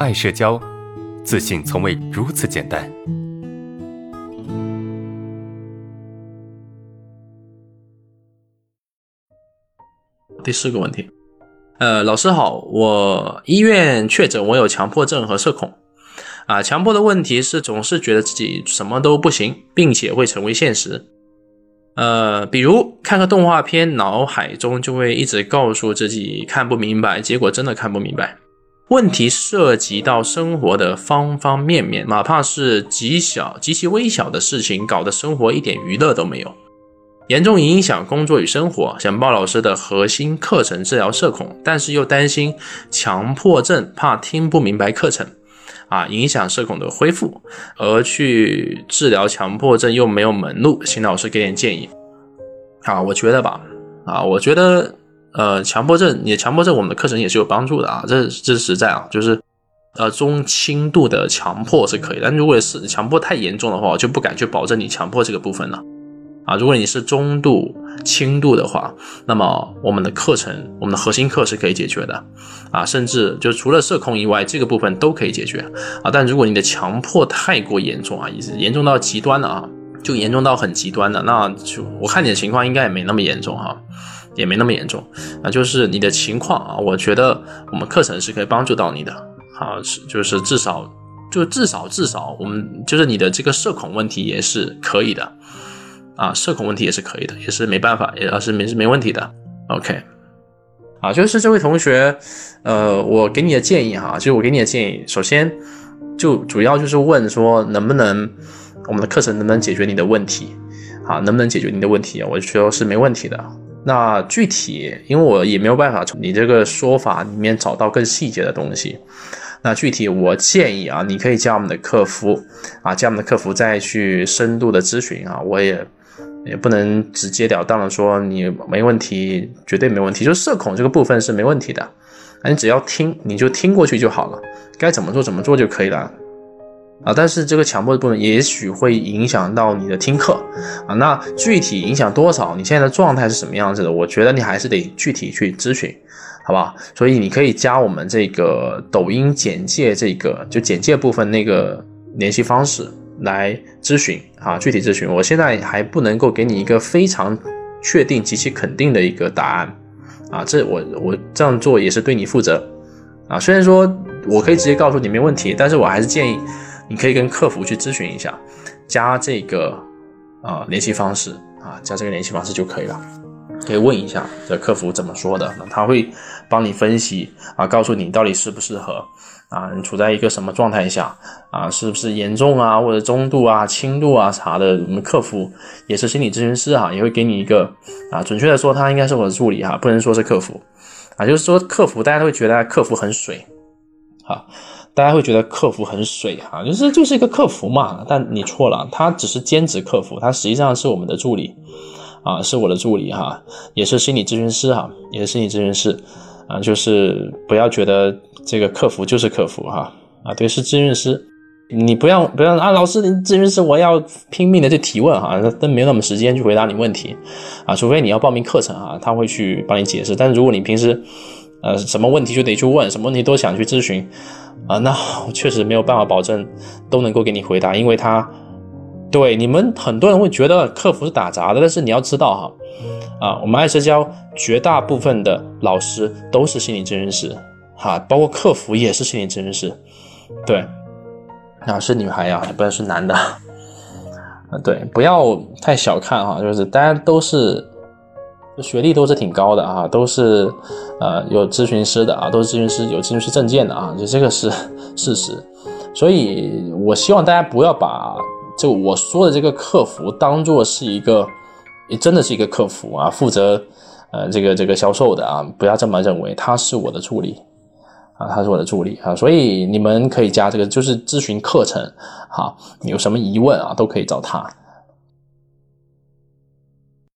爱社交，自信从未如此简单。第四个问题，呃，老师好，我医院确诊我有强迫症和社恐。啊，强迫的问题是总是觉得自己什么都不行，并且会成为现实。呃，比如看个动画片，脑海中就会一直告诉自己看不明白，结果真的看不明白。问题涉及到生活的方方面面，哪怕是极小、极其微小的事情，搞得生活一点娱乐都没有，严重影响工作与生活。想报老师的核心课程治疗社恐，但是又担心强迫症，怕听不明白课程。啊，影响社恐的恢复，而去治疗强迫症又没有门路，请老师给点建议。啊，我觉得吧，啊，我觉得，呃，强迫症，你强迫症，我们的课程也是有帮助的啊，这这是实在啊，就是，呃，中轻度的强迫是可以，但如果是强迫太严重的话，我就不敢去保证你强迫这个部分了。啊，如果你是中度、轻度的话，那么我们的课程，我们的核心课是可以解决的，啊，甚至就除了社恐以外，这个部分都可以解决，啊，但如果你的强迫太过严重啊，严重到极端了啊，就严重到很极端的，那就我看你的情况应该也没那么严重哈，也没那么严重，啊，就是你的情况啊，我觉得我们课程是可以帮助到你的，啊，是就是至少就至少至少我们就是你的这个社恐问题也是可以的。啊，社恐问题也是可以的，也是没办法，也是没是没问题的。OK，啊，就是这位同学，呃，我给你的建议哈，就是我给你的建议，首先就主要就是问说，能不能我们的课程能不能解决你的问题？啊，能不能解决你的问题？我觉得是没问题的。那具体，因为我也没有办法从你这个说法里面找到更细节的东西。那具体我建议啊，你可以加我们的客服啊，加我们的客服再去深度的咨询啊，我也。也不能直截了当的说你没问题，绝对没问题。就社恐这个部分是没问题的，你只要听，你就听过去就好了，该怎么做怎么做就可以了啊。但是这个强迫的部分也许会影响到你的听课啊。那具体影响多少？你现在的状态是什么样子的？我觉得你还是得具体去咨询，好吧？所以你可以加我们这个抖音简介这个就简介部分那个联系方式。来咨询啊，具体咨询，我现在还不能够给你一个非常确定极其肯定的一个答案啊，这我我这样做也是对你负责啊。虽然说我可以直接告诉你没问题，但是我还是建议你可以跟客服去咨询一下，加这个啊联系方式啊，加这个联系方式就可以了，可以问一下这客服怎么说的，那他会帮你分析啊，告诉你到底适不适合。啊，你处在一个什么状态下啊？是不是严重啊，或者中度啊、轻度啊啥的？我们客服也是心理咨询师哈，也会给你一个啊，准确的说，他应该是我的助理哈，不能说是客服啊。就是说客服，大家都会觉得客服很水，好，大家会觉得客服很水哈，就是就是一个客服嘛。但你错了，他只是兼职客服，他实际上是我们的助理啊，是我的助理哈，也是心理咨询师哈，也是心理咨询师。啊，就是不要觉得这个客服就是客服哈，啊，对，是咨询师，你不要不要啊，老师，你咨询师，我要拼命的去提问哈，都没有那么时间去回答你问题，啊，除非你要报名课程啊，他会去帮你解释，但如果你平时，呃，什么问题就得去问，什么问题都想去咨询，啊，那我确实没有办法保证都能够给你回答，因为他。对你们很多人会觉得客服是打杂的，但是你要知道哈，啊，我们爱社交绝大部分的老师都是心理咨询师，哈，包括客服也是心理咨询师，对，啊，是女孩呀，不能是男的，啊，对，不要太小看哈，就是大家都是学历都是挺高的啊，都是呃有咨询师的啊，都是咨询师有咨询师证件的啊，就这个是事实，所以我希望大家不要把。就我说的这个客服，当做是一个，真的是一个客服啊，负责呃这个这个销售的啊，不要这么认为，他是我的助理啊，他是我的助理啊，所以你们可以加这个，就是咨询课程，好，有什么疑问啊，都可以找他。